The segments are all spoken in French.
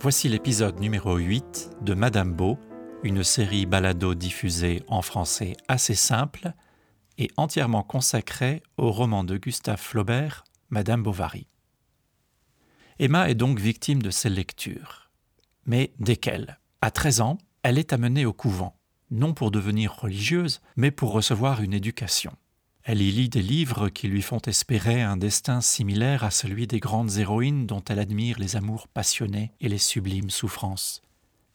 Voici l'épisode numéro 8 de Madame Beau, une série balado diffusée en français assez simple et entièrement consacrée au roman de Gustave Flaubert, Madame Bovary. Emma est donc victime de ces lectures. Mais desquelles? À 13 ans, elle est amenée au couvent, non pour devenir religieuse, mais pour recevoir une éducation. Elle y lit des livres qui lui font espérer un destin similaire à celui des grandes héroïnes dont elle admire les amours passionnés et les sublimes souffrances.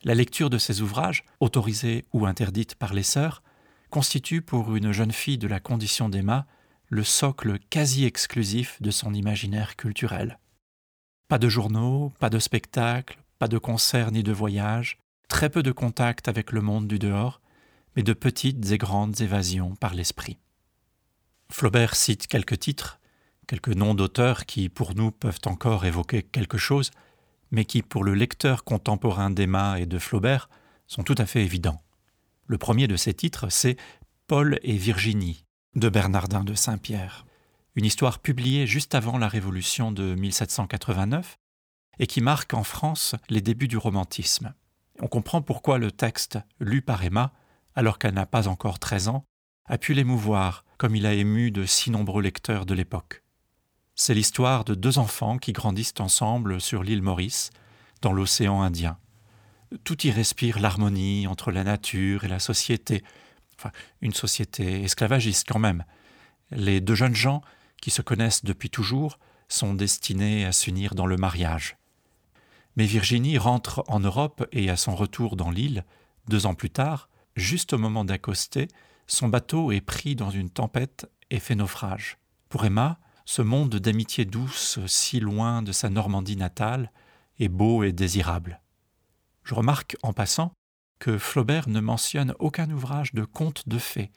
La lecture de ces ouvrages, autorisée ou interdite par les sœurs, constitue pour une jeune fille de la condition d'Emma le socle quasi exclusif de son imaginaire culturel. Pas de journaux, pas de spectacles, pas de concerts ni de voyages, très peu de contact avec le monde du dehors, mais de petites et grandes évasions par l'esprit. Flaubert cite quelques titres, quelques noms d'auteurs qui, pour nous, peuvent encore évoquer quelque chose, mais qui, pour le lecteur contemporain d'Emma et de Flaubert, sont tout à fait évidents. Le premier de ces titres, c'est Paul et Virginie, de Bernardin de Saint-Pierre, une histoire publiée juste avant la Révolution de 1789 et qui marque en France les débuts du romantisme. On comprend pourquoi le texte, lu par Emma, alors qu'elle n'a pas encore 13 ans, a pu l'émouvoir comme il a ému de si nombreux lecteurs de l'époque. C'est l'histoire de deux enfants qui grandissent ensemble sur l'île Maurice, dans l'océan Indien. Tout y respire l'harmonie entre la nature et la société, une société esclavagiste quand même. Les deux jeunes gens, qui se connaissent depuis toujours, sont destinés à s'unir dans le mariage. Mais Virginie rentre en Europe et à son retour dans l'île, deux ans plus tard, juste au moment d'accoster, son bateau est pris dans une tempête et fait naufrage. Pour Emma, ce monde d'amitié douce, si loin de sa Normandie natale, est beau et désirable. Je remarque en passant que Flaubert ne mentionne aucun ouvrage de contes de fées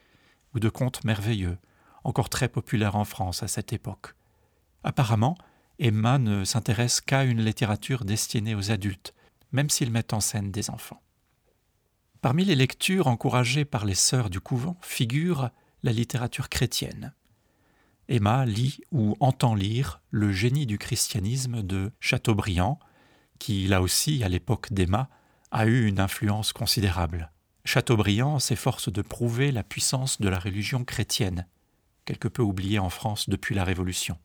ou de contes merveilleux, encore très populaire en France à cette époque. Apparemment, Emma ne s'intéresse qu'à une littérature destinée aux adultes, même s'il met en scène des enfants. Parmi les lectures encouragées par les sœurs du couvent figure la littérature chrétienne. Emma lit ou entend lire Le génie du christianisme de Chateaubriand, qui, là aussi, à l'époque d'Emma, a eu une influence considérable. Chateaubriand s'efforce de prouver la puissance de la religion chrétienne, quelque peu oubliée en France depuis la Révolution.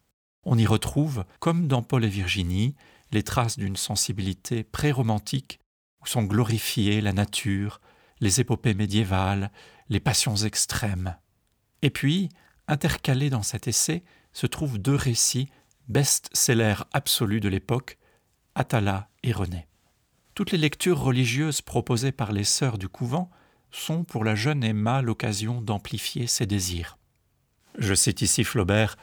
On y retrouve, comme dans Paul et Virginie, les traces d'une sensibilité pré-romantique où sont glorifiées la nature, les épopées médiévales, les passions extrêmes. Et puis, intercalés dans cet essai, se trouvent deux récits best-sellers absolus de l'époque, Atala et René. Toutes les lectures religieuses proposées par les sœurs du couvent sont pour la jeune Emma l'occasion d'amplifier ses désirs. Je cite ici Flaubert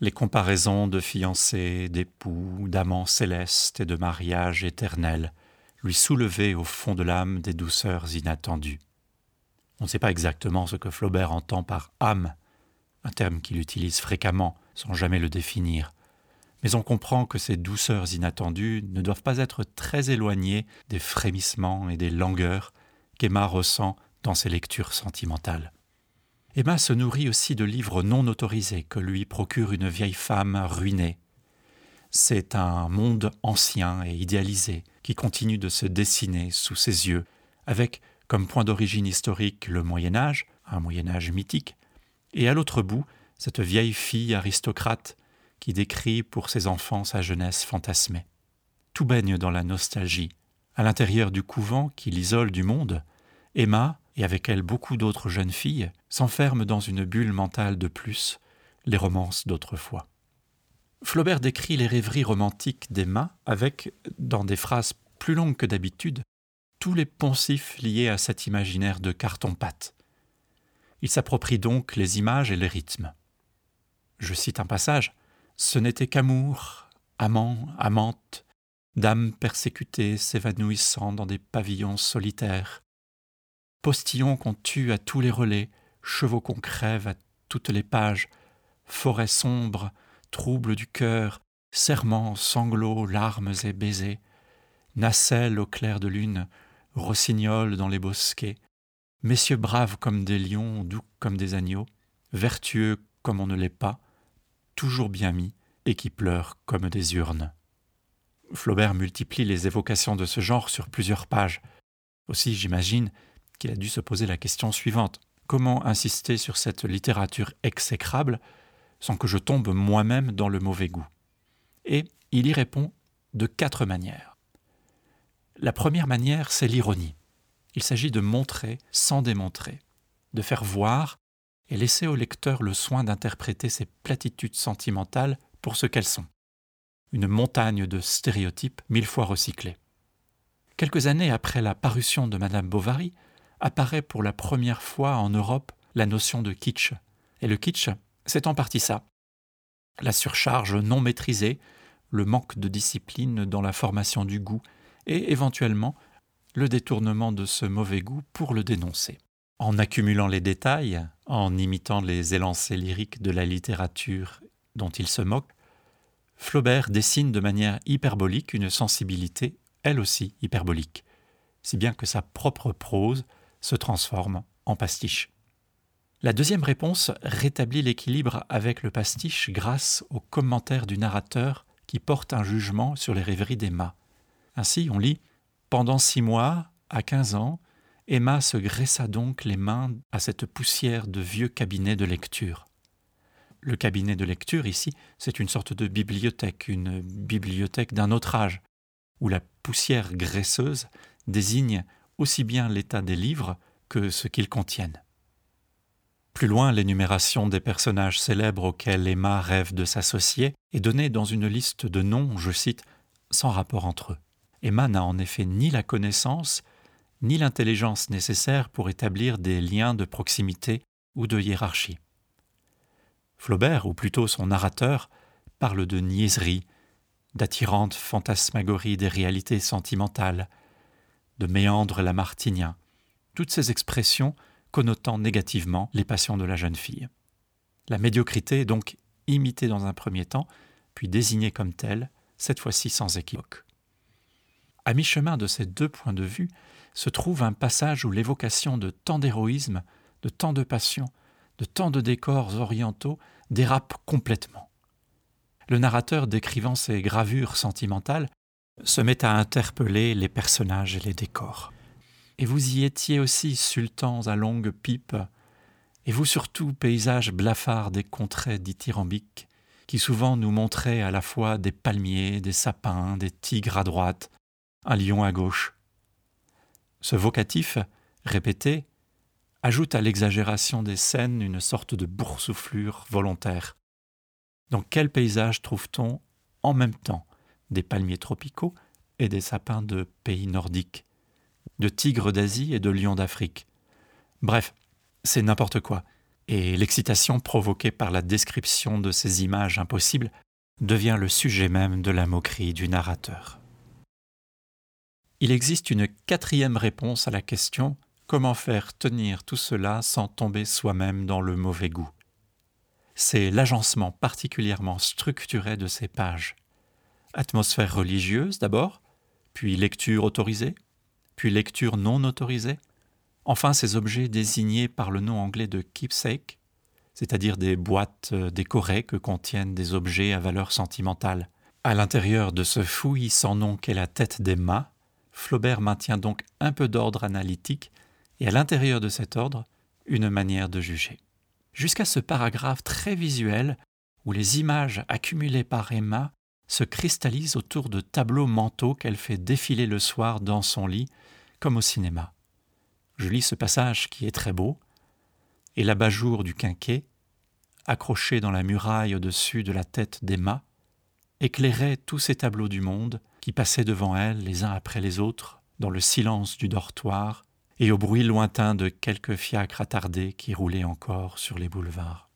les comparaisons de fiancés, d'époux, d'amants célestes et de mariage éternel, lui soulever au fond de l'âme des douceurs inattendues. On ne sait pas exactement ce que Flaubert entend par âme, un terme qu'il utilise fréquemment sans jamais le définir, mais on comprend que ces douceurs inattendues ne doivent pas être très éloignées des frémissements et des langueurs qu'Emma ressent dans ses lectures sentimentales. Emma se nourrit aussi de livres non autorisés que lui procure une vieille femme ruinée, c'est un monde ancien et idéalisé qui continue de se dessiner sous ses yeux, avec comme point d'origine historique le Moyen Âge, un Moyen Âge mythique, et à l'autre bout cette vieille fille aristocrate qui décrit pour ses enfants sa jeunesse fantasmée. Tout baigne dans la nostalgie. À l'intérieur du couvent qui l'isole du monde, Emma, et avec elle beaucoup d'autres jeunes filles, s'enferment dans une bulle mentale de plus, les romances d'autrefois. Flaubert décrit les rêveries romantiques d'Emma avec, dans des phrases plus longues que d'habitude, tous les poncifs liés à cet imaginaire de carton-pâte. Il s'approprie donc les images et les rythmes. Je cite un passage Ce n'était qu'amour, amant, amante, dames persécutées s'évanouissant dans des pavillons solitaires, postillons qu'on tue à tous les relais, chevaux qu'on crève à toutes les pages, forêts sombres, trouble du cœur, serments, sanglots, larmes et baisers, nacelles au clair de lune, rossignols dans les bosquets, messieurs braves comme des lions, doux comme des agneaux, vertueux comme on ne l'est pas, toujours bien mis, et qui pleurent comme des urnes. Flaubert multiplie les évocations de ce genre sur plusieurs pages. Aussi, j'imagine qu'il a dû se poser la question suivante. Comment insister sur cette littérature exécrable sans que je tombe moi-même dans le mauvais goût Et il y répond de quatre manières. La première manière, c'est l'ironie. Il s'agit de montrer sans démontrer, de faire voir et laisser au lecteur le soin d'interpréter ces platitudes sentimentales pour ce qu'elles sont. Une montagne de stéréotypes mille fois recyclés. Quelques années après la parution de Madame Bovary, apparaît pour la première fois en Europe la notion de kitsch. Et le kitsch, c'est en partie ça. La surcharge non maîtrisée, le manque de discipline dans la formation du goût, et éventuellement le détournement de ce mauvais goût pour le dénoncer. En accumulant les détails, en imitant les élancés lyriques de la littérature dont il se moque, Flaubert dessine de manière hyperbolique une sensibilité, elle aussi hyperbolique, si bien que sa propre prose se transforme en pastiche. La deuxième réponse rétablit l'équilibre avec le pastiche grâce aux commentaires du narrateur qui porte un jugement sur les rêveries d'Emma. Ainsi, on lit Pendant six mois, à quinze ans, Emma se graissa donc les mains à cette poussière de vieux cabinet de lecture. Le cabinet de lecture, ici, c'est une sorte de bibliothèque, une bibliothèque d'un autre âge, où la poussière graisseuse désigne aussi bien l'état des livres que ce qu'ils contiennent. Plus loin, l'énumération des personnages célèbres auxquels Emma rêve de s'associer est donnée dans une liste de noms, je cite, sans rapport entre eux. Emma n'a en effet ni la connaissance, ni l'intelligence nécessaire pour établir des liens de proximité ou de hiérarchie. Flaubert, ou plutôt son narrateur, parle de niaiserie, d'attirante fantasmagorie des réalités sentimentales, de méandre lamartinien, toutes ces expressions connotant négativement les passions de la jeune fille. La médiocrité est donc imitée dans un premier temps, puis désignée comme telle, cette fois-ci sans équivoque. À mi-chemin de ces deux points de vue se trouve un passage où l'évocation de tant d'héroïsme, de tant de passion, de tant de décors orientaux dérape complètement. Le narrateur décrivant ces gravures sentimentales se met à interpeller les personnages et les décors. Et vous y étiez aussi sultans à longue pipe, et vous surtout paysages blafards des contrées dithyrambiques, qui souvent nous montraient à la fois des palmiers, des sapins, des tigres à droite, un lion à gauche. Ce vocatif, répété, ajoute à l'exagération des scènes une sorte de boursouflure volontaire. Dans quel paysage trouve-t-on en même temps des palmiers tropicaux et des sapins de pays nordiques, de tigres d'Asie et de lions d'Afrique. Bref, c'est n'importe quoi, et l'excitation provoquée par la description de ces images impossibles devient le sujet même de la moquerie du narrateur. Il existe une quatrième réponse à la question comment faire tenir tout cela sans tomber soi-même dans le mauvais goût? C'est l'agencement particulièrement structuré de ces pages. Atmosphère religieuse d'abord, puis lecture autorisée, puis lecture non autorisée, enfin ces objets désignés par le nom anglais de keepsake, c'est-à-dire des boîtes euh, décorées que contiennent des objets à valeur sentimentale. À l'intérieur de ce fouillis sans nom qu'est la tête d'Emma, Flaubert maintient donc un peu d'ordre analytique et à l'intérieur de cet ordre, une manière de juger. Jusqu'à ce paragraphe très visuel où les images accumulées par Emma se cristallise autour de tableaux mentaux qu'elle fait défiler le soir dans son lit, comme au cinéma. Je lis ce passage qui est très beau, et l'abat-jour du quinquet, accroché dans la muraille au-dessus de la tête d'Emma, éclairait tous ces tableaux du monde qui passaient devant elle les uns après les autres, dans le silence du dortoir et au bruit lointain de quelques fiacres attardés qui roulaient encore sur les boulevards.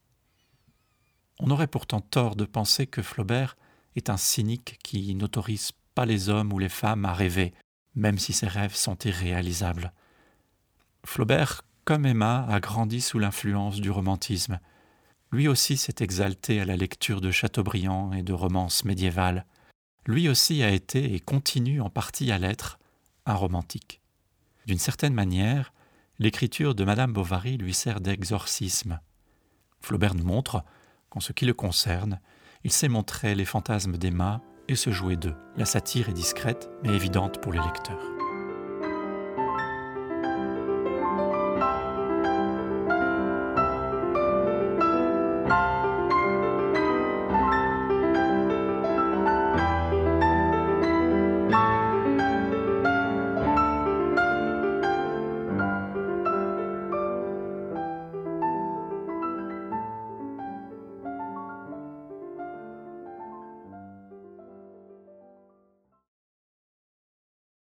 On aurait pourtant tort de penser que Flaubert est un cynique qui n'autorise pas les hommes ou les femmes à rêver, même si ses rêves sont irréalisables. Flaubert, comme Emma, a grandi sous l'influence du romantisme. Lui aussi s'est exalté à la lecture de Chateaubriand et de romances médiévales. Lui aussi a été et continue en partie à l'être un romantique. D'une certaine manière, l'écriture de Madame Bovary lui sert d'exorcisme. Flaubert nous montre qu'en ce qui le concerne, il sait montrer les fantasmes d'Emma et se jouer d'eux. La satire est discrète, mais évidente pour les lecteurs.